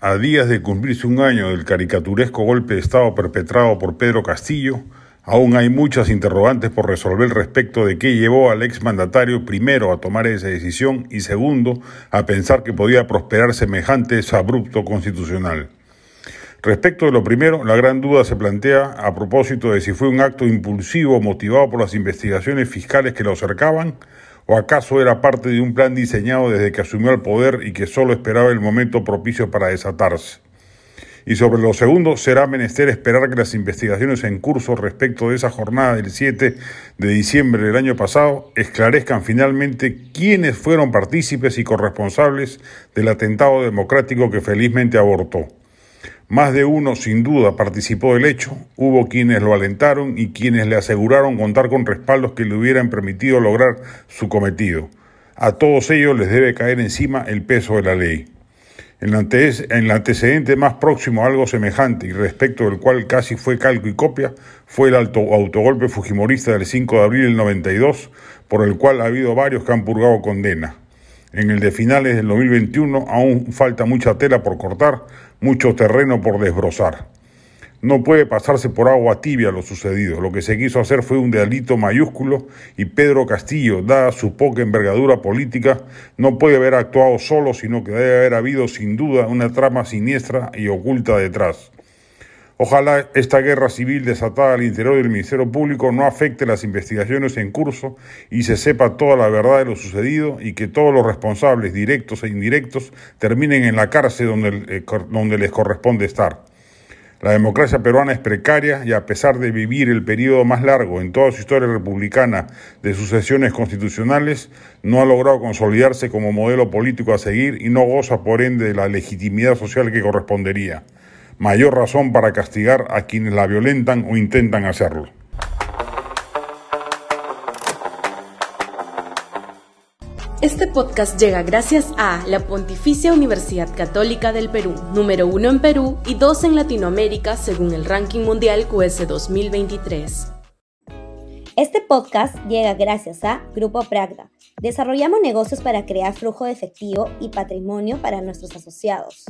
A días de cumplirse un año del caricaturesco golpe de Estado perpetrado por Pedro Castillo, aún hay muchas interrogantes por resolver respecto de qué llevó al exmandatario primero a tomar esa decisión y segundo a pensar que podía prosperar semejante abrupto constitucional. Respecto de lo primero, la gran duda se plantea a propósito de si fue un acto impulsivo motivado por las investigaciones fiscales que lo acercaban ¿O acaso era parte de un plan diseñado desde que asumió el poder y que solo esperaba el momento propicio para desatarse? Y sobre lo segundo, será menester esperar que las investigaciones en curso respecto de esa jornada del 7 de diciembre del año pasado esclarezcan finalmente quiénes fueron partícipes y corresponsables del atentado democrático que felizmente abortó. Más de uno, sin duda, participó del hecho. Hubo quienes lo alentaron y quienes le aseguraron contar con respaldos que le hubieran permitido lograr su cometido. A todos ellos les debe caer encima el peso de la ley. En el antecedente más próximo a algo semejante y respecto del cual casi fue calco y copia fue el autogolpe fujimorista del 5 de abril del 92, por el cual ha habido varios que han purgado condena. En el de finales del 2021 aún falta mucha tela por cortar, mucho terreno por desbrozar. No puede pasarse por agua tibia lo sucedido. Lo que se quiso hacer fue un delito mayúsculo y Pedro Castillo, dada su poca envergadura política, no puede haber actuado solo, sino que debe haber habido sin duda una trama siniestra y oculta detrás. Ojalá esta guerra civil desatada al interior del Ministerio Público no afecte las investigaciones en curso y se sepa toda la verdad de lo sucedido y que todos los responsables, directos e indirectos, terminen en la cárcel donde, eh, donde les corresponde estar. La democracia peruana es precaria y a pesar de vivir el periodo más largo en toda su historia republicana de sucesiones constitucionales, no ha logrado consolidarse como modelo político a seguir y no goza por ende de la legitimidad social que correspondería mayor razón para castigar a quienes la violentan o intentan hacerlo. Este podcast llega gracias a la Pontificia Universidad Católica del Perú, número uno en Perú y dos en Latinoamérica según el ranking mundial QS 2023. Este podcast llega gracias a Grupo Pragda. Desarrollamos negocios para crear flujo de efectivo y patrimonio para nuestros asociados.